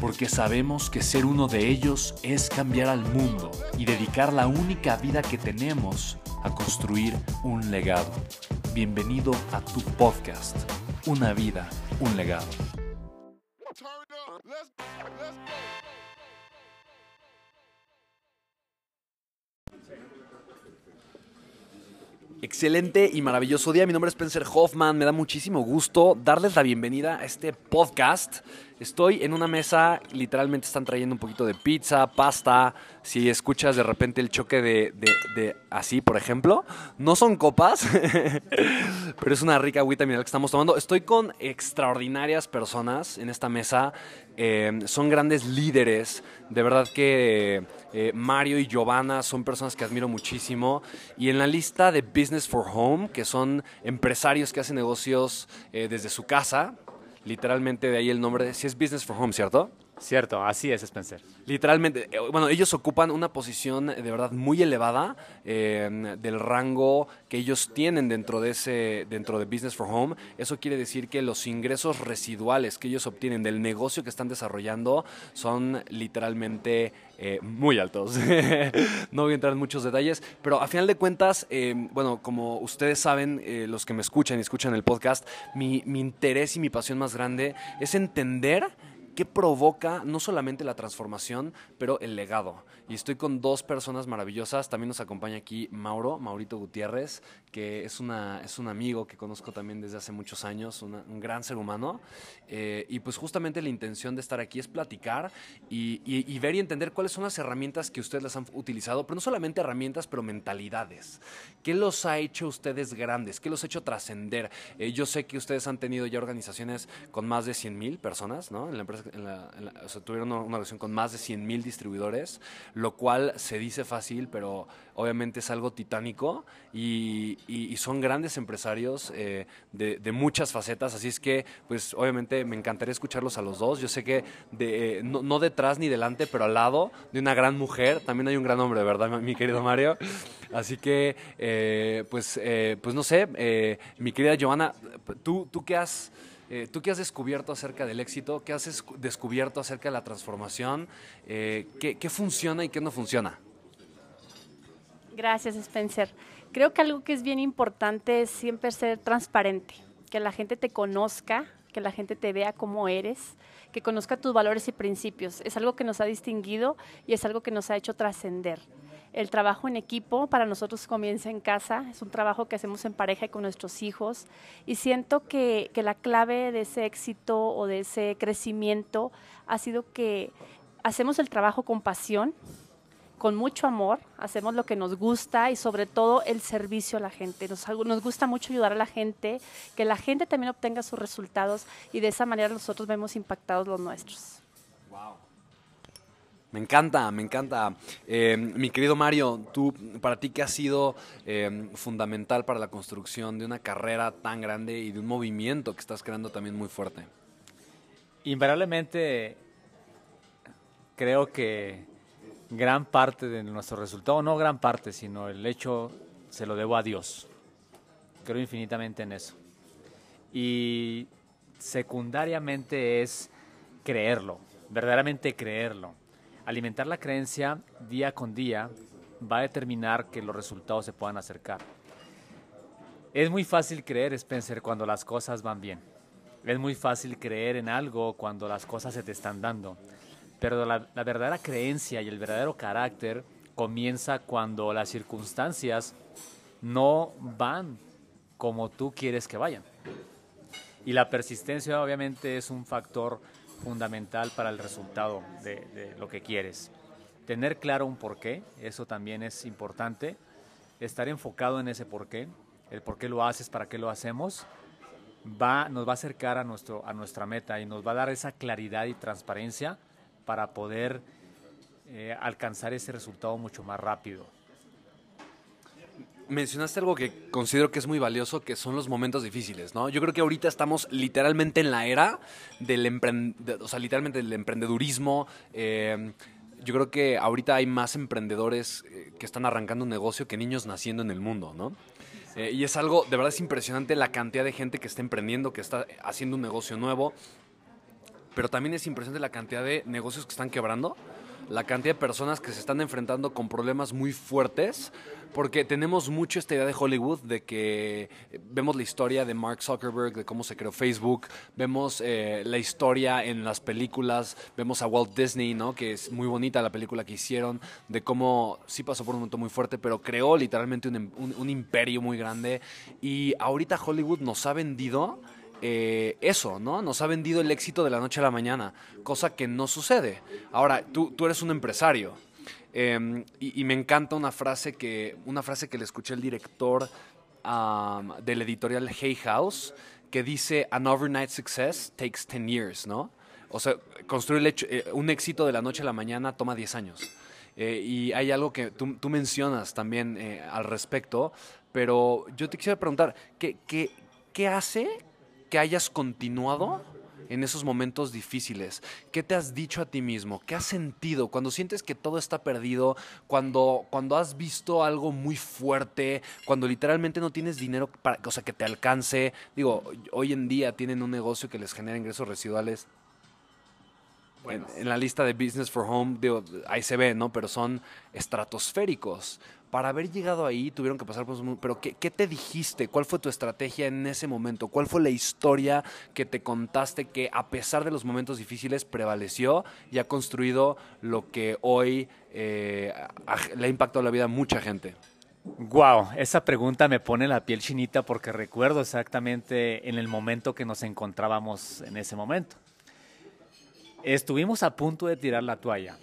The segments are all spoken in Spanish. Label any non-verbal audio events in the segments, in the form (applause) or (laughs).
porque sabemos que ser uno de ellos es cambiar al mundo y dedicar la única vida que tenemos a construir un legado. Bienvenido a tu podcast, Una vida, un legado. Excelente y maravilloso día. Mi nombre es Spencer Hoffman. Me da muchísimo gusto darles la bienvenida a este podcast Estoy en una mesa, literalmente están trayendo un poquito de pizza, pasta. Si escuchas de repente el choque de, así, por ejemplo, no son copas, (laughs) pero es una rica agüita mineral que estamos tomando. Estoy con extraordinarias personas en esta mesa. Eh, son grandes líderes. De verdad que eh, Mario y Giovanna son personas que admiro muchísimo. Y en la lista de Business for Home, que son empresarios que hacen negocios eh, desde su casa, literalmente de ahí el nombre, si es Business for Home, ¿cierto? Cierto, así es Spencer. Literalmente, eh, bueno, ellos ocupan una posición de verdad muy elevada eh, del rango que ellos tienen dentro de ese, dentro de Business for Home. Eso quiere decir que los ingresos residuales que ellos obtienen del negocio que están desarrollando son literalmente eh, muy altos. (laughs) no voy a entrar en muchos detalles, pero a final de cuentas, bueno, como ustedes saben, los que me escuchan y escuchan el podcast, mi, mi interés y mi pasión más grande es entender ¿Qué provoca no solamente la transformación, pero el legado? Y estoy con dos personas maravillosas. También nos acompaña aquí Mauro, Maurito Gutiérrez, que es, una, es un amigo que conozco también desde hace muchos años, un gran ser humano. Eh, y pues justamente la intención de estar aquí es platicar y, ver y entender cuáles son las herramientas que ustedes las han utilizado, pero no solamente herramientas, pero mentalidades. ¿Qué los ha hecho ustedes grandes? ¿Qué los ha hecho trascender? Eh, yo sé que ustedes han tenido ya organizaciones con más de 100 mil personas, ¿no? En la empresa, o tuvieron una, organización con más de 100 mil distribuidores lo cual se dice fácil, pero obviamente es algo titánico y, son grandes empresarios eh, de, muchas facetas, así es que pues obviamente me encantaría escucharlos a los dos. Yo sé que de, no, detrás ni delante, pero al lado de una gran mujer, también hay un gran hombre, ¿verdad, mi querido Mario? Así que eh, pues, eh, pues no sé, mi querida Giovanna, ¿tú, tú qué has... Eh, ¿Tú qué has descubierto acerca del éxito? ¿Qué has descubierto acerca de la transformación? Eh, ¿qué, funciona y qué no funciona? Gracias, Spencer. Creo que algo que es bien importante es siempre ser transparente, que la gente te conozca, que la gente te vea como eres, que conozca tus valores y principios. Es algo que nos ha distinguido y es algo que nos ha hecho trascender. El trabajo en equipo para nosotros comienza en casa, es un trabajo que hacemos en pareja y con nuestros hijos y siento que, que la clave de ese éxito o de ese crecimiento ha sido que hacemos el trabajo con pasión, con mucho amor, hacemos lo que nos gusta y sobre todo el servicio a la gente. Nos, nos, gusta mucho ayudar a la gente, que la gente también obtenga sus resultados y de esa manera nosotros vemos impactados los nuestros. Me encanta, me encanta. Eh, mi querido Mario, tú, para ti, ¿qué ha sido eh, fundamental para la construcción de una carrera tan grande y de un movimiento que estás creando también muy fuerte? Invariablemente, creo que gran parte de nuestro resultado, no gran parte, sino el hecho, se lo debo a Dios. Creo infinitamente en eso. Y secundariamente es creerlo, verdaderamente creerlo alimentar la creencia día con día va a determinar que los resultados se puedan acercar. Es muy fácil creer, Spencer, cuando las cosas van bien. Es muy fácil creer en algo cuando las cosas se te están dando. Pero la, verdadera creencia y el verdadero carácter comienza cuando las circunstancias no van como tú quieres que vayan. Y la persistencia obviamente es un factor fundamental para el resultado de, lo que quieres. Tener claro un porqué, eso también es importante. Estar enfocado en ese porqué, el por qué lo haces, para qué lo hacemos, va, nos va a acercar a, nuestro, a nuestra meta y nos va a dar esa claridad y transparencia para poder eh, alcanzar ese resultado mucho más rápido. Mencionaste algo que considero que es muy valioso, que son los momentos difíciles, ¿no? Yo creo que ahorita estamos literalmente en la era del, o sea, literalmente del emprendedurismo. Eh, yo creo que ahorita hay más emprendedores eh, que están arrancando un negocio que niños naciendo en el mundo, ¿no? Eh, y es algo, de verdad es impresionante la cantidad de gente que está emprendiendo, que está haciendo un negocio nuevo. Pero también es impresionante la cantidad de negocios que están quebrando la cantidad de personas que se están enfrentando con problemas muy fuertes, porque tenemos mucho esta idea de Hollywood, de que vemos la historia de Mark Zuckerberg, de cómo se creó Facebook, vemos eh, la historia en las películas, vemos a Walt Disney, ¿no? que es muy bonita la película que hicieron, de cómo sí pasó por un momento muy fuerte, pero creó literalmente un, un imperio muy grande, y ahorita Hollywood nos ha vendido eh, eso, ¿no? Nos ha vendido el éxito de la noche a la mañana, cosa que no sucede. Ahora, tú, tú eres un empresario. Em, y, me encanta una frase que, una frase que le escuché al director del editorial Hay House, que dice, an overnight success takes 10 years, ¿no? O sea, construir eh, un éxito de la noche a la mañana toma 10 años. Eh, y hay algo que tú, tú mencionas también al respecto, pero yo te quisiera preguntar, ¿qué, qué, qué hace que hayas continuado en esos momentos difíciles? ¿Qué te has dicho a ti mismo? ¿Qué has sentido cuando sientes que todo está perdido? Cuando, cuando has visto algo muy fuerte, cuando literalmente no tienes dinero para, o sea, que te alcance. Digo, hoy en día tienen un negocio que les genera ingresos residuales. En, la lista de Business for Home, digo, ahí se ve, ¿no? Pero son estratosféricos para haber llegado ahí tuvieron que pasar por pero ¿qué, ¿qué, te dijiste? ¿Cuál fue tu estrategia en ese momento? ¿Cuál fue la historia que te contaste que a pesar de los momentos difíciles prevaleció y ha construido lo que hoy eh, le ha impactado la vida a mucha gente? Wow, esa pregunta me pone la piel chinita porque recuerdo exactamente en el momento que nos encontrábamos en ese momento. Estuvimos a punto de tirar la toalla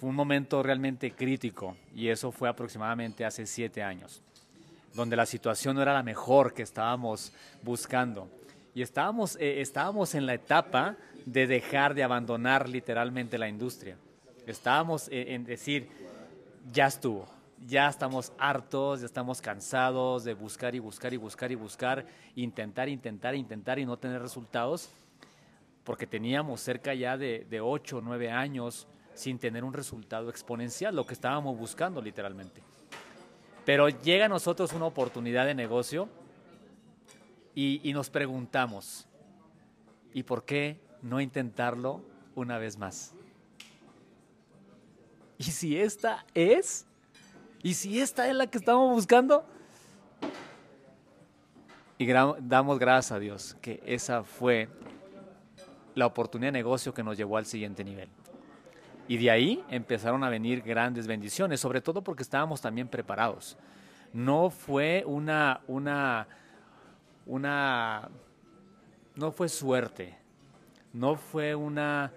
fue un momento realmente crítico y eso fue aproximadamente hace siete años, donde la situación no era la mejor que estábamos buscando. Y estábamos, eh, estábamos en la etapa de dejar de abandonar literalmente la industria. Estábamos eh, en decir, ya estuvo, ya estamos hartos, ya estamos cansados de buscar y buscar y buscar y buscar, intentar, intentar, intentar y no tener resultados, porque teníamos cerca ya de, de ocho o nueve años sin tener un resultado exponencial, lo que estábamos buscando literalmente. Pero llega a nosotros una oportunidad de negocio y, nos preguntamos, ¿y por qué no intentarlo una vez más? ¿Y si esta es? ¿Y si esta es la que estamos buscando? Y damos gracias a Dios que esa fue la oportunidad de negocio que nos llevó al siguiente nivel. Y de ahí empezaron a venir grandes bendiciones, sobre todo porque estábamos también preparados. No fue una, una, una, no fue suerte, no fue una,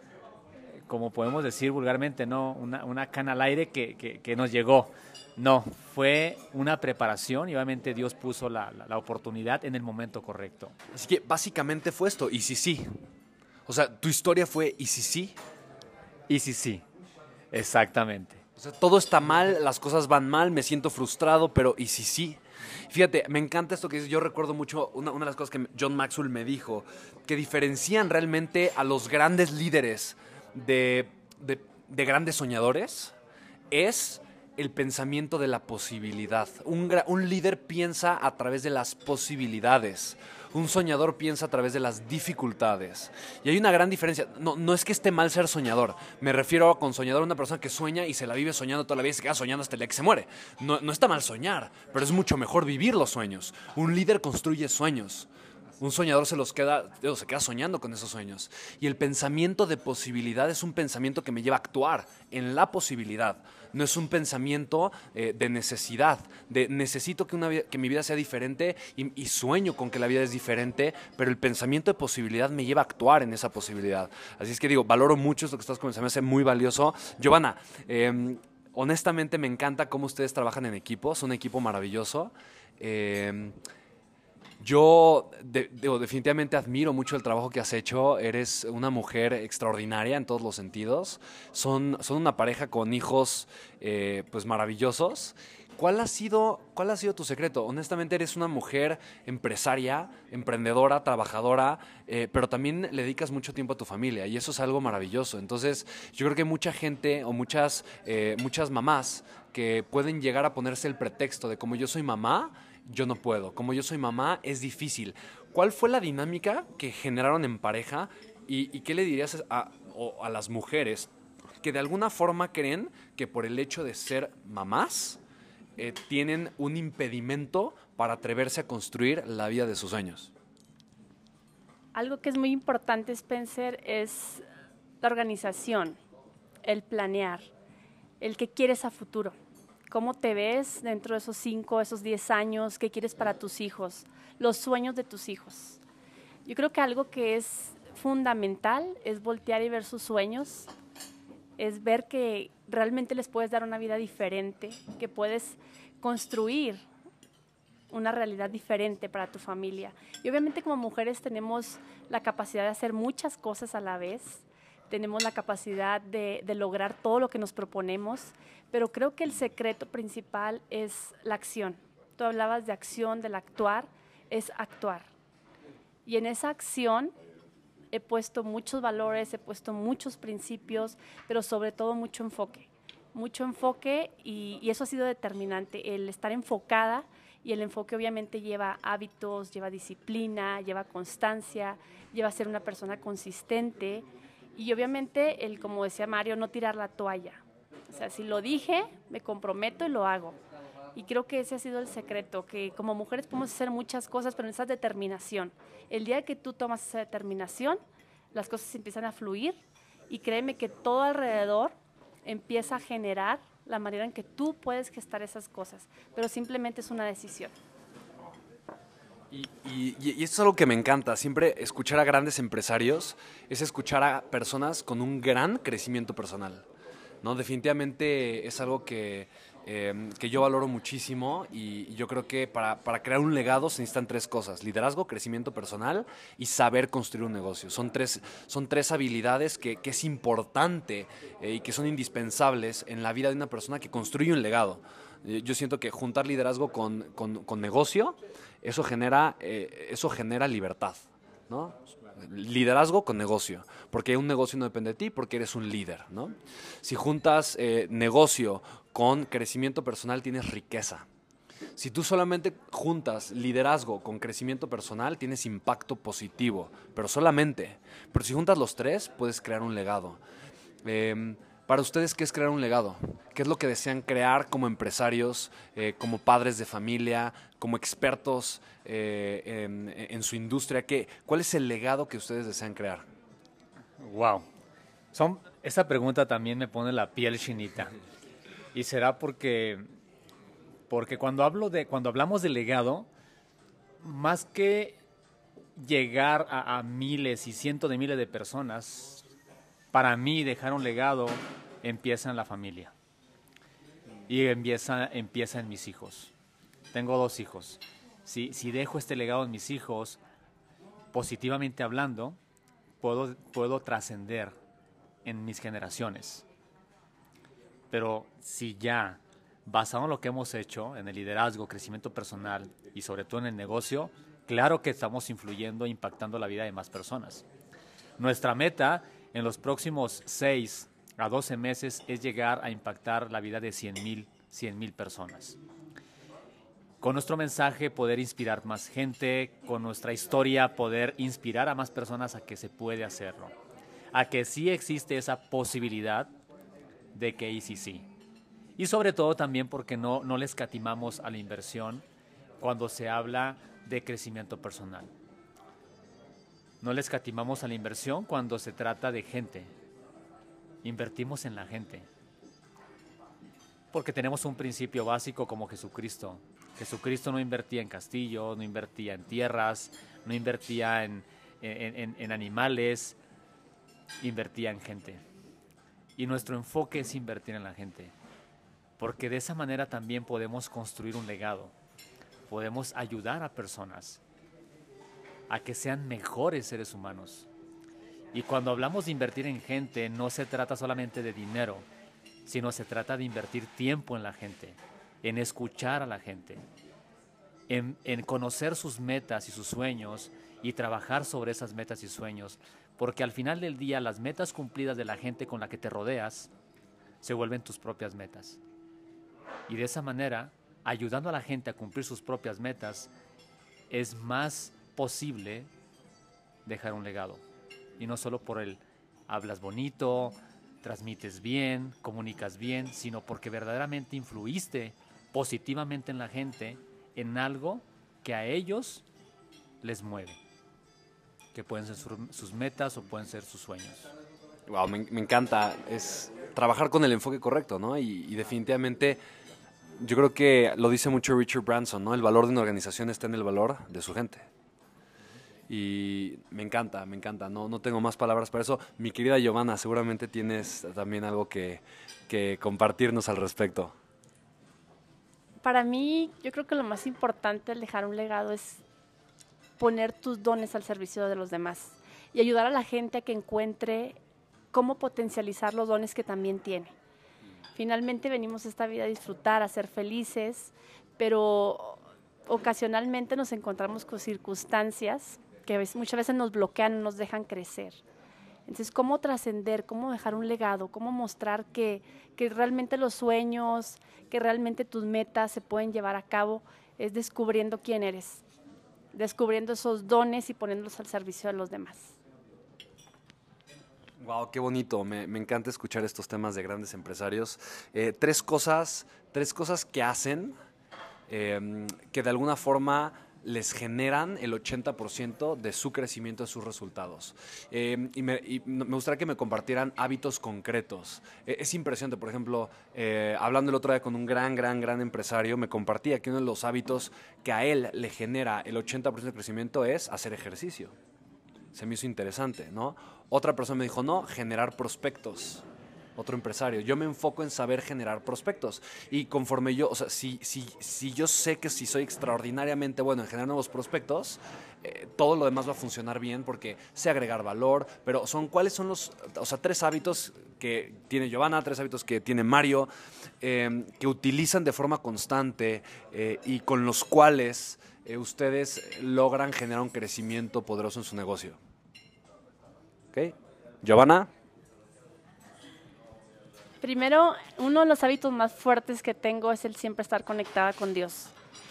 como podemos decir vulgarmente, no, una, una cana al aire que, que, nos llegó. No, fue una preparación y obviamente Dios puso la, la, oportunidad en el momento correcto. Así que básicamente fue esto, y si sí. O sea, tu historia fue, y si sí. Y sí, sí. Exactamente. Todo está mal, las cosas van mal, me siento frustrado, pero ¿y si sí? Fíjate, me encanta esto que dices. Yo recuerdo mucho una, de las cosas que John Maxwell me dijo, que diferencian realmente a los grandes líderes de, de grandes soñadores, es el pensamiento de la posibilidad. Un, un, líder piensa a través de las posibilidades. Un soñador piensa a través de las dificultades. Y hay una gran diferencia. No, no es que esté mal ser soñador. Me refiero a con soñador a una persona que sueña y se la vive soñando toda la vida y se queda soñando hasta el día que se muere. No, no está mal soñar, pero es mucho mejor vivir los sueños. Un líder construye sueños. Un soñador se los queda, se queda soñando con esos sueños. Y el pensamiento de posibilidad es un pensamiento que me lleva a actuar en la posibilidad. No es un pensamiento eh, de necesidad, de necesito que, una que mi vida sea diferente y, sueño con que la vida es diferente, pero el pensamiento de posibilidad me lleva a actuar en esa posibilidad. Así es que digo, valoro mucho esto que estás comenzando, me hace muy valioso. Giovanna, eh, honestamente me encanta cómo ustedes trabajan en equipo, son un equipo maravilloso. Eh, yo definitivamente admiro mucho el trabajo que has hecho. Eres una mujer extraordinaria en todos los sentidos. Son, una pareja con hijos eh, pues maravillosos. ¿Cuál ha, sido, ¿Cuál ha sido tu secreto? Honestamente, eres una mujer empresaria, emprendedora, trabajadora, eh, pero también le dedicas mucho tiempo a tu familia y eso es algo maravilloso. Entonces, yo creo que mucha gente o muchas, eh, muchas mamás que pueden llegar a ponerse el pretexto de como yo soy mamá, yo no puedo. Como yo soy mamá, es difícil. ¿Cuál fue la dinámica que generaron en pareja y, qué le dirías a, las mujeres que de alguna forma creen que por el hecho de ser mamás eh, tienen un impedimento para atreverse a construir la vida de sus sueños? Algo que es muy importante, Spencer, es la organización, el planear, el que quieres a futuro cómo te ves dentro de esos 5, esos 10 años, qué quieres para tus hijos, los sueños de tus hijos. Yo creo que algo que es fundamental es voltear y ver sus sueños, es ver que realmente les puedes dar una vida diferente, que puedes construir una realidad diferente para tu familia. Y obviamente como mujeres tenemos la capacidad de hacer muchas cosas a la vez, tenemos la capacidad de, lograr todo lo que nos proponemos, pero creo que el secreto principal es la acción. Tú hablabas de acción, del actuar, es actuar. Y en esa acción he puesto muchos valores, he puesto muchos principios, pero sobre todo mucho enfoque. Mucho enfoque y, y eso ha sido determinante, el estar enfocada y el enfoque obviamente lleva hábitos, lleva disciplina, lleva constancia, lleva a ser una persona consistente y obviamente, el, como decía Mario, no tirar la toalla. O sea, si lo dije, me comprometo y lo hago. Y creo que ese ha sido el secreto, que como mujeres podemos hacer muchas cosas, pero esa determinación. El día que tú tomas esa determinación, las cosas empiezan a fluir y créeme que todo alrededor empieza a generar la manera en que tú puedes gestar esas cosas, pero simplemente es una decisión. Y, y, esto es algo que me encanta, siempre escuchar a grandes empresarios es escuchar a personas con un gran crecimiento personal. ¿no? Definitivamente es algo que, em, que yo valoro muchísimo y, yo creo que para, para, crear un legado se necesitan tres cosas, liderazgo, crecimiento personal y saber construir un negocio. Son tres, son tres habilidades que, que es importante eh, y que son indispensables en la vida de una persona que construye un legado. Yo siento que juntar liderazgo con, con, con negocio eso genera, eh, eso genera libertad, ¿no? Liderazgo con negocio, porque un negocio no depende de ti, porque eres un líder, ¿no? Si juntas eh, negocio con crecimiento personal, tienes riqueza. Si tú solamente juntas liderazgo con crecimiento personal, tienes impacto positivo, pero solamente. Pero si juntas los tres, puedes crear un legado. Eh, para ustedes, ¿qué es crear un legado? ¿Qué es lo que desean crear como empresarios, eh, como padres de familia, como expertos eh, en, su industria? ¿Qué, ¿Cuál es el legado que ustedes desean crear? Wow. Son, esta pregunta también me pone la piel chinita. Y será porque, porque cuando, hablo de, cuando hablamos de legado, más que llegar a, a miles y cientos de miles de personas, para mí dejar un legado empieza en la familia y empieza, empieza en mis hijos. Tengo dos hijos. Si, si dejo este legado en mis hijos, positivamente hablando, puedo, puedo trascender en mis generaciones. Pero si ya, basado en lo que hemos hecho, en el liderazgo, crecimiento personal y sobre todo en el negocio, claro que estamos influyendo, impactando la vida de más personas. Nuestra meta en los próximos 6 a 12 meses es llegar a impactar la vida de 100 mil 100, mil personas. Con nuestro mensaje poder inspirar más gente, con nuestra historia poder inspirar a más personas a que se puede hacerlo, a que sí existe esa posibilidad de que sí sí. Y sobre todo también porque no, no les catimamos a la inversión cuando se habla de crecimiento personal. No le escatimamos a la inversión cuando se trata de gente. Invertimos en la gente. Porque tenemos un principio básico como Jesucristo. Jesucristo no invertía en castillos, no invertía en tierras, no invertía en, en, en animales, invertía en gente. Y nuestro enfoque es invertir en la gente. Porque de esa manera también podemos construir un legado. Podemos ayudar a personas a que sean mejores seres humanos. Y cuando hablamos de invertir en gente, no se trata solamente de dinero, sino se trata de invertir tiempo en la gente, en escuchar a la gente, en, conocer sus metas y sus sueños y trabajar sobre esas metas y sueños, porque al final del día las metas cumplidas de la gente con la que te rodeas se vuelven tus propias metas. Y de esa manera, ayudando a la gente a cumplir sus propias metas, es más posible dejar un legado. Y no solo por el hablas bonito, transmites bien, comunicas bien, sino porque verdaderamente influiste positivamente en la gente en algo que a ellos les mueve. Que pueden ser sus metas o pueden ser sus sueños. Wow, me, encanta. Es trabajar con el enfoque correcto, ¿no? Y, y, definitivamente, yo creo que lo dice mucho Richard Branson, ¿no? El valor de una organización está en el valor de su gente. Y me encanta, me encanta. No, no tengo más palabras para eso. Mi querida Giovanna, seguramente tienes también algo que, que compartirnos al respecto. Para mí, yo creo que lo más importante al dejar un legado es poner tus dones al servicio de los demás y ayudar a la gente a que encuentre cómo potencializar los dones que también tiene. Finalmente venimos esta vida a disfrutar, a ser felices, pero ocasionalmente nos encontramos con circunstancias que muchas veces nos bloquean, nos dejan crecer. Entonces, ¿cómo trascender? ¿Cómo dejar un legado? ¿Cómo mostrar que, que, realmente los sueños, que realmente tus metas se pueden llevar a cabo? Es descubriendo quién eres, descubriendo esos dones y poniéndolos al servicio de los demás. Wow, qué bonito. Me, encanta escuchar estos temas de grandes empresarios. Eh, tres cosas, tres cosas que hacen eh, que de alguna forma les generan el 80% de su crecimiento, de sus resultados. Eh, y, me, gustaría que me compartieran hábitos concretos. Eh, es impresionante, por ejemplo, eh, hablando el otro día con un gran, gran, gran empresario, me compartía que uno de los hábitos que a él le genera el 80% de crecimiento es hacer ejercicio. Se me hizo interesante, ¿no? Otra persona me dijo, no, generar prospectos otro empresario. Yo me enfoco en saber generar prospectos. Y conforme yo, o sea, si, si, si yo sé que si soy extraordinariamente bueno en generar nuevos prospectos, eh, todo lo demás va a funcionar bien porque sé agregar valor, pero son cuáles son los, o sea, tres hábitos que tiene Giovanna, tres hábitos que tiene Mario, em, que utilizan de forma constante eh, y con los cuales eh, ustedes logran generar un crecimiento poderoso en su negocio. ¿Ok? Giovanna. Primero, uno de los hábitos más fuertes que tengo es el siempre estar conectada con Dios.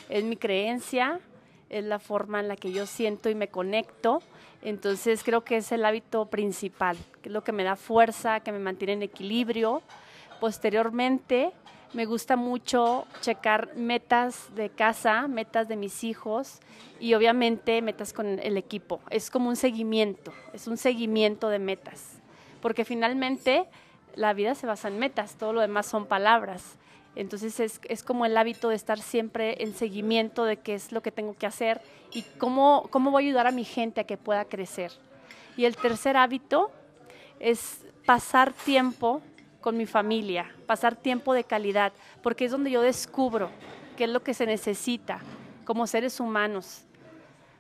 Es mi creencia, es la forma en la que yo siento y me conecto. Entonces creo que es el hábito principal, que es lo que me da fuerza, que me mantiene en equilibrio. Posteriormente, me gusta mucho checar metas de casa, metas de mis hijos y obviamente metas con el equipo. Es como un seguimiento, es un seguimiento de metas, porque finalmente la vida se basa en metas, todo lo demás son palabras. Entonces es, es, como el hábito de estar siempre en seguimiento de qué es lo que tengo que hacer y cómo, cómo voy a ayudar a mi gente a que pueda crecer. Y el tercer hábito es pasar tiempo con mi familia, pasar tiempo de calidad, porque es donde yo descubro qué es lo que se necesita como seres humanos.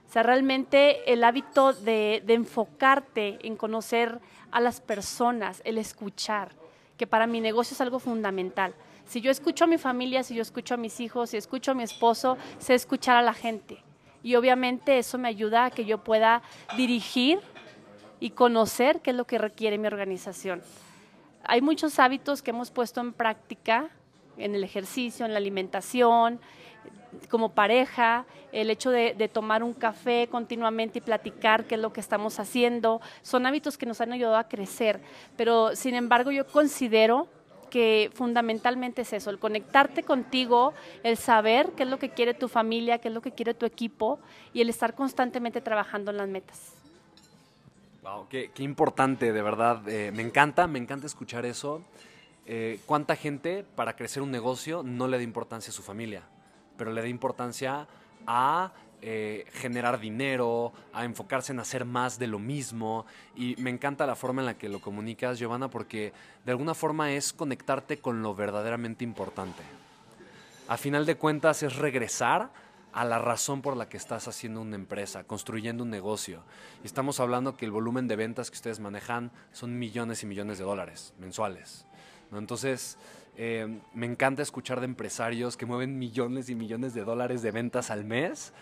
O sea, realmente el hábito de, de enfocarte en conocer a las personas, el escuchar, que para mi negocio es algo fundamental. Si yo escucho a mi familia, si yo escucho a mis hijos, si escucho a mi esposo, sé escuchar a la gente. Y obviamente eso me ayuda a que yo pueda dirigir y conocer qué es lo que requiere mi organización. Hay muchos hábitos que hemos puesto en práctica en el ejercicio, en la alimentación, como pareja, el hecho de, tomar un café continuamente y platicar qué es lo que estamos haciendo, son hábitos que nos han ayudado a crecer, pero sin embargo yo considero que fundamentalmente es eso, el conectarte contigo, el saber qué es lo que quiere tu familia, qué es lo que quiere tu equipo y el estar constantemente trabajando en las metas. Wow, qué, importante, de verdad. Eh, me encanta, me encanta escuchar eso. Eh, ¿Cuánta gente para crecer un negocio no le da importancia a su familia? Pero le da importancia a eh, generar dinero, a enfocarse en hacer más de lo mismo. Y me encanta la forma en la que lo comunicas, Giovanna, porque de alguna forma es conectarte con lo verdaderamente importante. A final de cuentas es regresar a la razón por la que estás haciendo una empresa, construyendo un negocio. Y estamos hablando que el volumen de ventas que ustedes manejan son millones y millones de dólares mensuales. ¿no? Entonces, eh, me encanta escuchar de empresarios que mueven millones y millones de dólares de ventas al mes.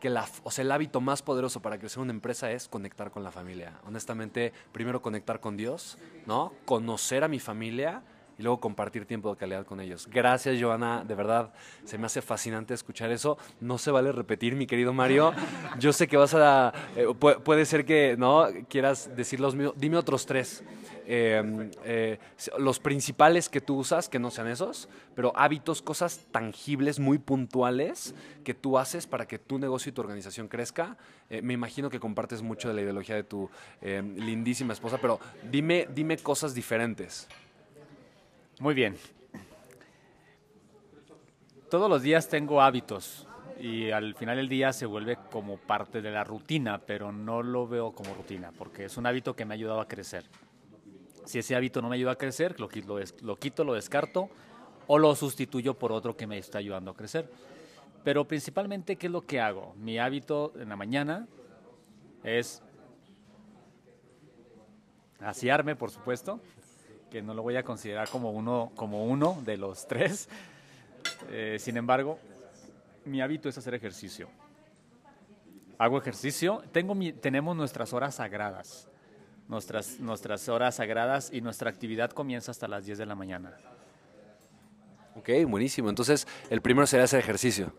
Que o sea, el hábito más poderoso para crecer una empresa es conectar con la familia. Honestamente, primero conectar con Dios, ¿no? Conocer a mi familia y luego compartir tiempo de calidad con ellos. Gracias, Joana, de verdad, se me hace fascinante escuchar eso. No se vale repetir, mi querido Mario. Yo sé que vas a, eh, puede ser que no quieras decir los míos. Dime otros tres. Em, eh, los principales que tú usas, que no sean esos, pero hábitos, cosas tangibles, muy puntuales que tú haces para que tu negocio y tu organización crezca. Eh, me imagino que compartes mucho de la ideología de tu em, lindísima esposa, pero dime, dime cosas diferentes. Muy bien. Todos los días tengo hábitos y al final del día se vuelve como parte de la rutina, pero no lo veo como rutina porque es un hábito que me ha ayudado a crecer. Si ese hábito no me ayuda a crecer, lo, lo quito, lo descarto o lo sustituyo por otro que me está ayudando a crecer. Pero principalmente, ¿qué es lo que hago? Mi hábito en la mañana es asearme, por supuesto, que no lo voy a considerar como uno, como uno de los (laughs) tres. Eh, sin embargo, mi hábito es hacer ejercicio. Hago ejercicio, tengo tenemos nuestras horas sagradas, nuestras, nuestras horas sagradas y nuestra actividad comienza hasta las 10 de la mañana. Ok, buenísimo. Entonces, el primero sería hacer ejercicio.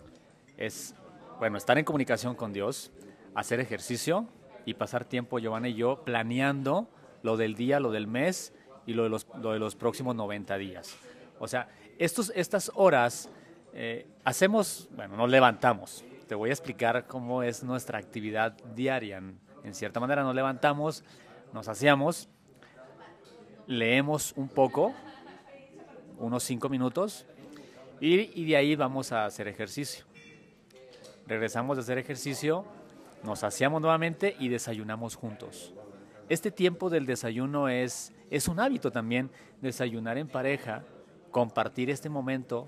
Es, bueno, estar en comunicación con Dios, hacer ejercicio y pasar tiempo, Giovanna y yo, planeando lo del día, lo del mes y lo de los, lo de los próximos 90 días. O sea, estos, estas horas eh, hacemos, bueno, nos levantamos. Te voy a explicar cómo es nuestra actividad diaria. En cierta manera nos levantamos, nos hacíamos, leemos un poco, unos cinco minutos, y, de ahí vamos a hacer ejercicio. Regresamos de hacer ejercicio, nos hacíamos nuevamente y desayunamos juntos. Este tiempo del desayuno es es un hábito también desayunar en pareja, compartir este momento.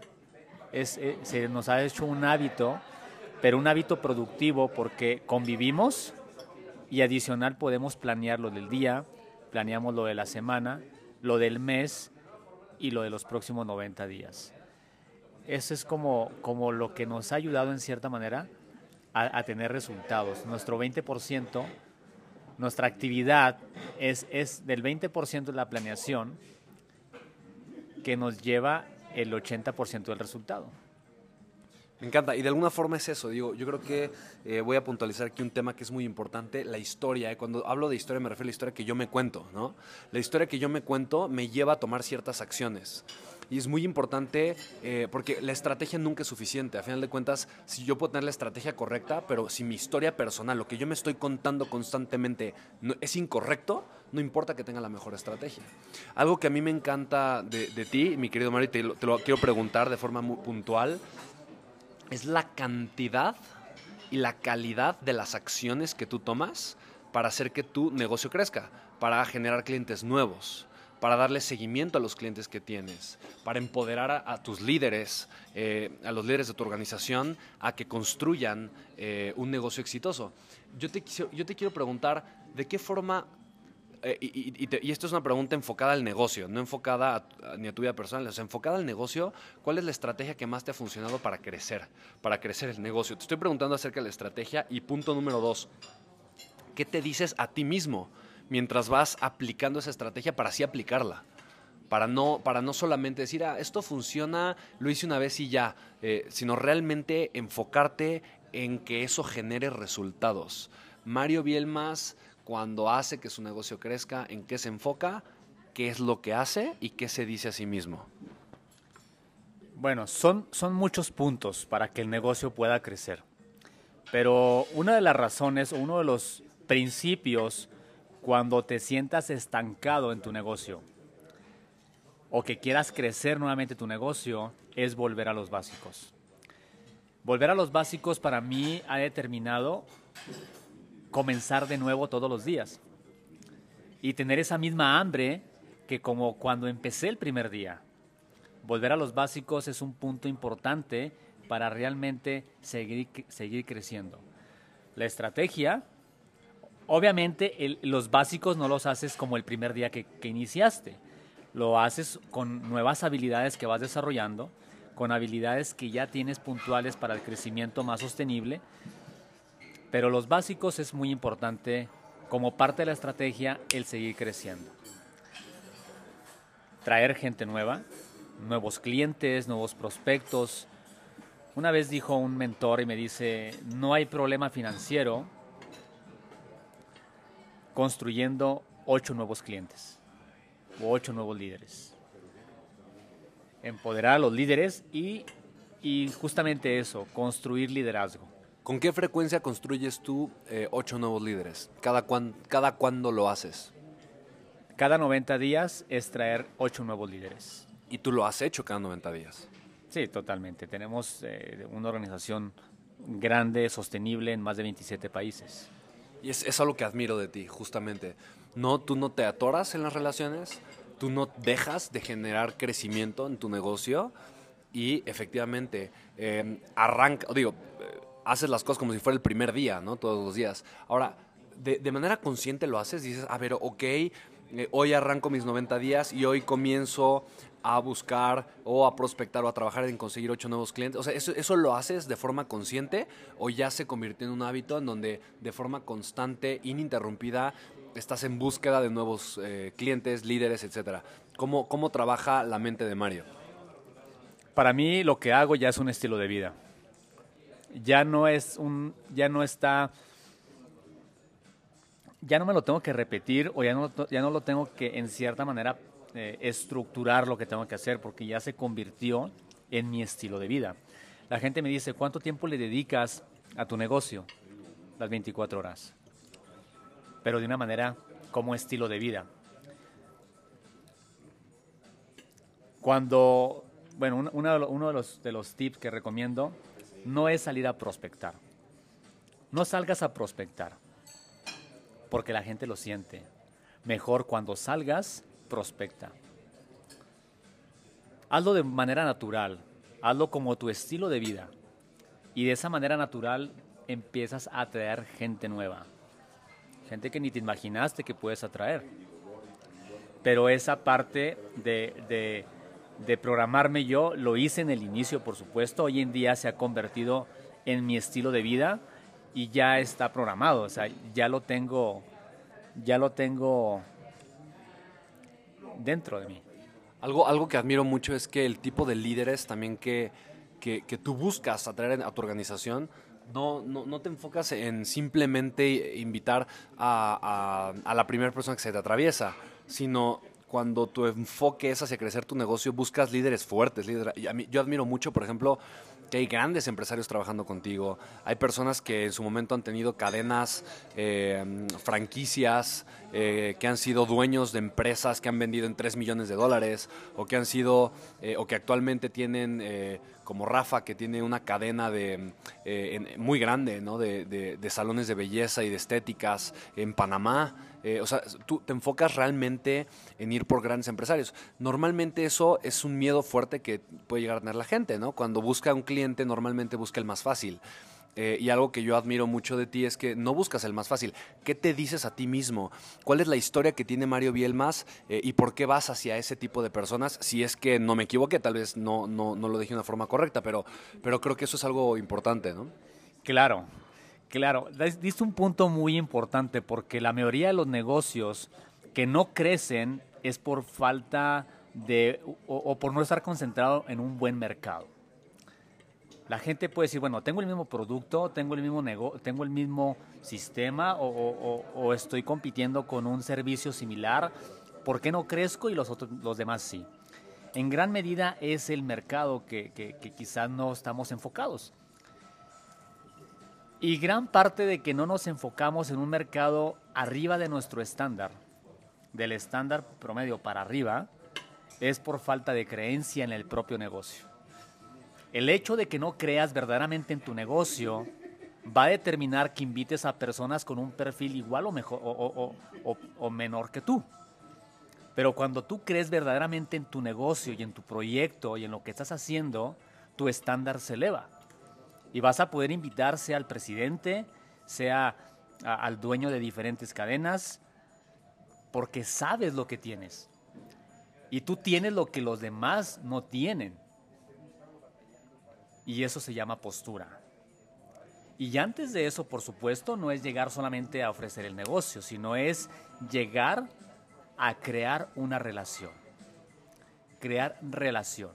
Es, eh, se nos ha hecho un hábito, pero un hábito productivo porque convivimos y adicional podemos planear lo del día, planeamos lo de la semana, lo del mes y lo de los próximos 90 días. Eso es como, como lo que nos ha ayudado en cierta manera a, tener resultados. Nuestro 20% nuestra actividad es, es del 20% de la planeación que nos lleva el 80% del resultado. Me encanta, y de alguna forma es eso, digo, yo creo que eh, voy a puntualizar aquí un tema que es muy importante, la historia, eh. cuando hablo de historia me refiero a la historia que yo me cuento, ¿no? La historia que yo me cuento me lleva a tomar ciertas acciones. Y es muy importante eh, porque la estrategia nunca es suficiente. A final de cuentas, si yo puedo tener la estrategia correcta, pero si mi historia personal, lo que yo me estoy contando constantemente, no, es incorrecto, no importa que tenga la mejor estrategia. Algo que a mí me encanta de, ti, mi querido Mario, te te lo quiero preguntar de forma muy puntual, es la cantidad y la calidad de las acciones que tú tomas para hacer que tu negocio crezca, para generar clientes nuevos para darle seguimiento a los clientes que tienes, para empoderar a, tus líderes, eh, a los líderes de tu organización, a que construyan eh, un negocio exitoso. Yo te, yo te quiero preguntar, ¿de qué forma, eh, y, esto es una pregunta enfocada al negocio, no enfocada ni a tu vida personal, es enfocada al negocio, ¿cuál es la estrategia que más te ha funcionado para crecer, para crecer el negocio? Te estoy preguntando acerca de la estrategia y punto número dos, ¿qué te dices a ti mismo? Mientras vas aplicando esa estrategia para así aplicarla. Para no, para no solamente decir, ah, esto funciona, lo hice una vez y ya, eh, sino realmente enfocarte en que eso genere resultados. Mario Bielmas, cuando hace que su negocio crezca, ¿en qué se enfoca? ¿Qué es lo que hace y qué se dice a sí mismo? Bueno, son, son muchos puntos para que el negocio pueda crecer. Pero una de las razones, uno de los principios cuando te sientas estancado en tu negocio o que quieras crecer nuevamente tu negocio, es volver a los básicos. Volver a los básicos para mí ha determinado comenzar de nuevo todos los días y tener esa misma hambre que como cuando empecé el primer día. Volver a los básicos es un punto importante para realmente seguir, seguir creciendo. La estrategia, obviamente los básicos no los haces como el primer día que, iniciaste, lo haces con nuevas habilidades que vas desarrollando, con habilidades que ya tienes puntuales para el crecimiento más sostenible, pero los básicos es muy importante como parte de la estrategia el seguir creciendo. Traer gente nueva, nuevos clientes, nuevos prospectos. Una vez dijo un mentor y me dice, no hay problema financiero construyendo ocho nuevos clientes o ocho nuevos líderes. Empoderar a los líderes y, y justamente eso, construir liderazgo. ¿Con qué frecuencia construyes tú eh, ocho nuevos líderes? ¿Cada, ¿Cada cuándo lo haces? Cada 90 días es traer ocho nuevos líderes. ¿Y tú lo has hecho cada 90 días? Sí, totalmente. Tenemos eh, una organización grande, sostenible en más de 27 países. Y es, es algo que admiro de ti, justamente. No, tú no te atoras en las relaciones, tú no dejas de generar crecimiento en tu negocio y efectivamente eh, arranca, digo, eh, haces las cosas como si fuera el primer día, ¿no? Todos los días. Ahora, de, de manera consciente lo haces, dices, a ver, ok, hoy arranco mis 90 días y hoy comienzo a buscar o a prospectar o a trabajar en conseguir ocho nuevos clientes? O sea, ¿eso, ¿eso lo haces de forma consciente o ya se convirtió en un hábito en donde de forma constante, ininterrumpida, estás en búsqueda de nuevos eh, clientes, líderes, etcétera? ¿Cómo, ¿Cómo trabaja la mente de Mario? Para mí lo que hago ya es un estilo de vida. Ya no es un, ya no está ya no me lo tengo que repetir o ya no, ya no lo tengo que en cierta manera eh, estructurar lo que tengo que hacer porque ya se convirtió en mi estilo de vida. La gente me dice, ¿cuánto tiempo le dedicas a tu negocio? Las 24 horas. Pero de una manera como estilo de vida. Cuando, bueno, uno, uno de, los, de los tips que recomiendo no es salir a prospectar. No salgas a prospectar porque la gente lo siente. Mejor cuando salgas, prospecta. Hazlo de manera natural, hazlo como tu estilo de vida. Y de esa manera natural empiezas a atraer gente nueva. Gente que ni te imaginaste que puedes atraer. Pero esa parte de, de, programarme yo lo hice en el inicio, por supuesto. Hoy en día se ha convertido en mi estilo de vida y ya está programado, o sea, ya lo tengo, ya lo tengo dentro de mí. Algo, algo que admiro mucho es que el tipo de líderes también que, que, tú buscas atraer a tu organización, no, no, no, te enfocas en simplemente invitar a, a, a la primera persona que se te atraviesa, sino cuando tu enfoque es hacia crecer tu negocio, buscas líderes fuertes. Líderes. Y a mí, yo admiro mucho, por ejemplo, que hay grandes empresarios trabajando contigo, hay personas que en su momento han tenido cadenas, eh, franquicias, eh, que han sido dueños de empresas que han vendido en 3 millones de dólares, o que han sido, eh, o que actualmente tienen, como Rafa, que tiene una cadena de, muy grande, ¿no? De, de, salones de belleza y de estéticas en Panamá. O sea, tú te enfocas realmente en ir por grandes empresarios. Normalmente eso es un miedo fuerte que puede llegar a tener la gente, ¿no? Cuando busca un cliente normalmente busca el más fácil. Eh, y algo que yo admiro mucho de ti es que no buscas el más fácil. ¿Qué te dices a ti mismo? ¿Cuál es la historia que tiene Mario Bielmas eh, y por qué vas hacia ese tipo de personas? Si es que no me equivoqué, tal vez no, no, no lo dije de una forma correcta, pero, pero creo que eso es algo importante, ¿no? Claro, claro. Diste un punto muy importante porque la mayoría de los negocios que no crecen es por falta de o por no estar concentrado en un buen mercado la gente puede decir, bueno, tengo el mismo producto, tengo el mismo negocio, tengo el mismo sistema o, estoy compitiendo con un servicio similar, ¿por qué no crezco y los, otros, los demás sí? En gran medida es el mercado que, que quizás no estamos enfocados. Y gran parte de que no nos enfocamos en un mercado arriba de nuestro estándar, del estándar promedio para arriba, es por falta de creencia en el propio negocio. El hecho de que no creas verdaderamente en tu negocio va a determinar que invites a personas con un perfil igual o, mejor, o, menor que tú. Pero cuando tú crees verdaderamente en tu negocio y en tu proyecto y en lo que estás haciendo, tu estándar se eleva. Y vas a poder invitar sea al presidente, sea al dueño de diferentes cadenas, porque sabes lo que tienes. Y tú tienes lo que los demás no tienen. Y eso se llama postura. Y antes de eso, por supuesto, no es llegar solamente a ofrecer el negocio, sino es llegar a crear una relación. Crear relación.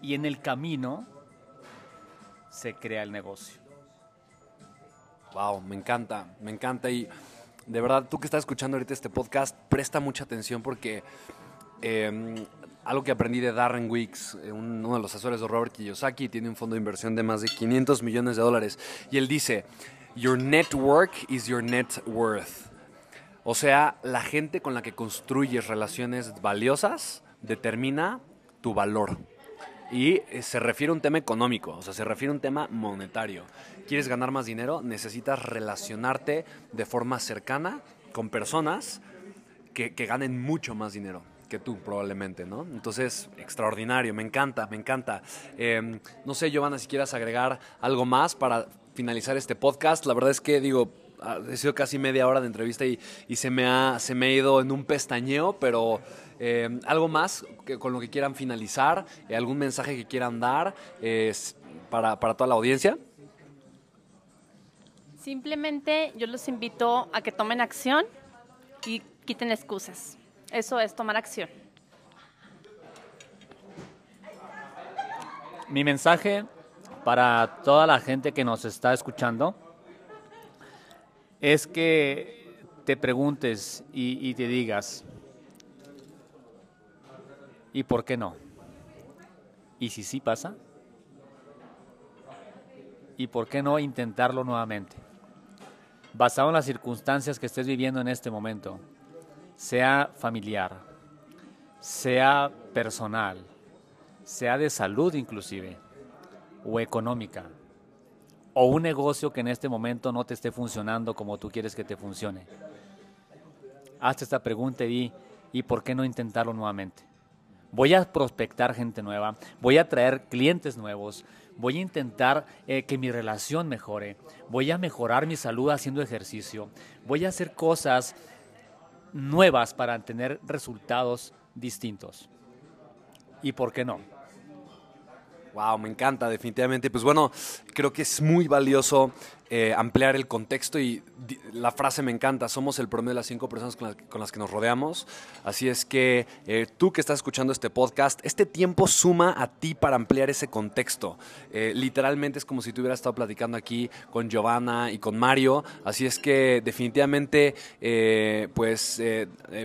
Y en el camino se crea el negocio. Wow, me encanta, me encanta. Y de verdad, tú que estás escuchando ahorita este podcast, presta mucha atención porque em, algo que aprendí de Darren Weeks, eh, uno de los asesores de Robert Kiyosaki, tiene un fondo de inversión de más de 500 millones de dólares. Y él dice, Your network is your net worth. O sea, la gente con la que construyes relaciones valiosas determina tu valor. Y eh, se refiere a un tema económico, o sea, se refiere a un tema monetario. ¿Quieres ganar más dinero? Necesitas relacionarte de forma cercana con personas que, ganen mucho más dinero que tú probablemente, ¿no? Entonces, extraordinario, me encanta, me encanta. Em, no sé, Giovanna, si quieras agregar algo más para finalizar este podcast. La verdad es que, digo, ha sido casi media hora de entrevista y, se, me ha, se me ha ido en un pestañeo, pero eh, algo más que, con lo que quieran finalizar, eh, algún mensaje que quieran dar para, para toda la audiencia. Simplemente yo los invito a que tomen acción y quiten excusas. Eso es tomar acción. Mi mensaje para toda la gente que nos está escuchando es que te preguntes y, te digas, ¿y por qué no? ¿Y si sí pasa? ¿Y por qué no intentarlo nuevamente? Basado en las circunstancias que estés viviendo en este momento, sea familiar, sea personal, sea de salud inclusive, o económica, o un negocio que en este momento no te esté funcionando como tú quieres que te funcione. Hazte esta pregunta y ¿y por qué no intentarlo nuevamente? Voy a prospectar gente nueva, voy a traer clientes nuevos, voy a intentar eh, que mi relación mejore, voy a mejorar mi salud haciendo ejercicio, voy a hacer cosas nuevas para tener resultados distintos. ¿Y por qué no? Wow, me encanta, definitivamente. Pues bueno, creo que es muy valioso eh, ampliar el contexto y la frase me encanta, somos el promedio de las cinco personas con las, que nos rodeamos. Así es que eh, tú que estás escuchando este podcast, este tiempo suma a ti para ampliar ese contexto. Eh, literalmente es como si tú hubieras estado platicando aquí con Giovanna y con Mario. Así es que definitivamente, pues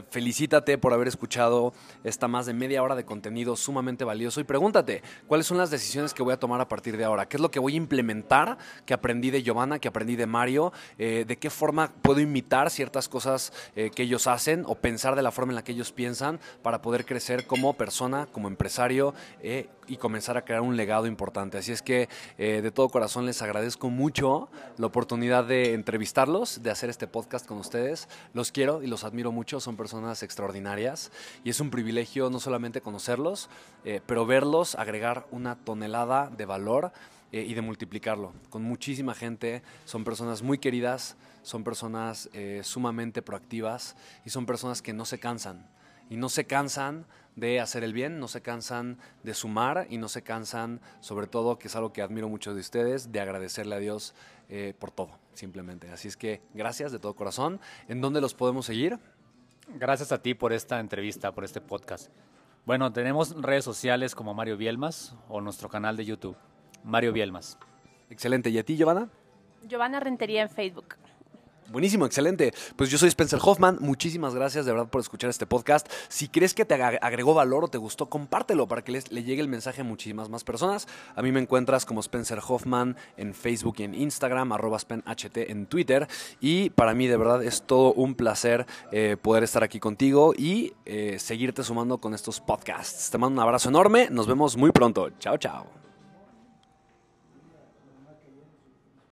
felicítate por haber escuchado esta más de media hora de contenido sumamente valioso y pregúntate, ¿cuáles son las decisiones que voy a tomar a partir de ahora? ¿Qué es lo que voy a implementar que aprendí de Giovanna? Que aprendí de Mario, eh, de qué forma puedo imitar ciertas cosas eh, que ellos hacen o pensar de la forma en la que ellos piensan para poder crecer como persona, como empresario eh, y comenzar a crear un legado importante. Así es que de todo corazón les agradezco mucho la oportunidad de entrevistarlos, de hacer este podcast con ustedes. Los quiero y los admiro mucho, son personas extraordinarias y es un privilegio no solamente conocerlos, pero verlos agregar una tonelada de valor eh, y de multiplicarlo con muchísima gente. Son personas muy queridas, son personas eh, sumamente proactivas y son personas que no se cansan. Y no se cansan de hacer el bien, no se cansan de sumar y no se cansan, sobre todo, que es algo que admiro mucho de ustedes, de agradecerle a Dios eh, por todo, simplemente. Así es que gracias de todo corazón. ¿En dónde los podemos seguir? Gracias a ti por esta entrevista, por este podcast. Bueno, tenemos redes sociales como Mario Bielmas o nuestro canal de YouTube. Mario Bielmas. Excelente. ¿Y a ti, Giovanna? Giovanna Rentería en Facebook. Buenísimo, excelente. Pues yo soy Spencer Hoffman. Muchísimas gracias de verdad por escuchar este podcast. Si crees que te ag- agregó valor o te gustó, compártelo para que les- le llegue el mensaje a muchísimas más personas. A mí me encuentras como Spencer Hoffman en Facebook y en Instagram, arroba SpenHT en Twitter. Y para mí de verdad es todo un placer eh, poder estar aquí contigo y eh, seguirte sumando con estos podcasts. Te mando un abrazo enorme. Nos vemos muy pronto. Chao, chao.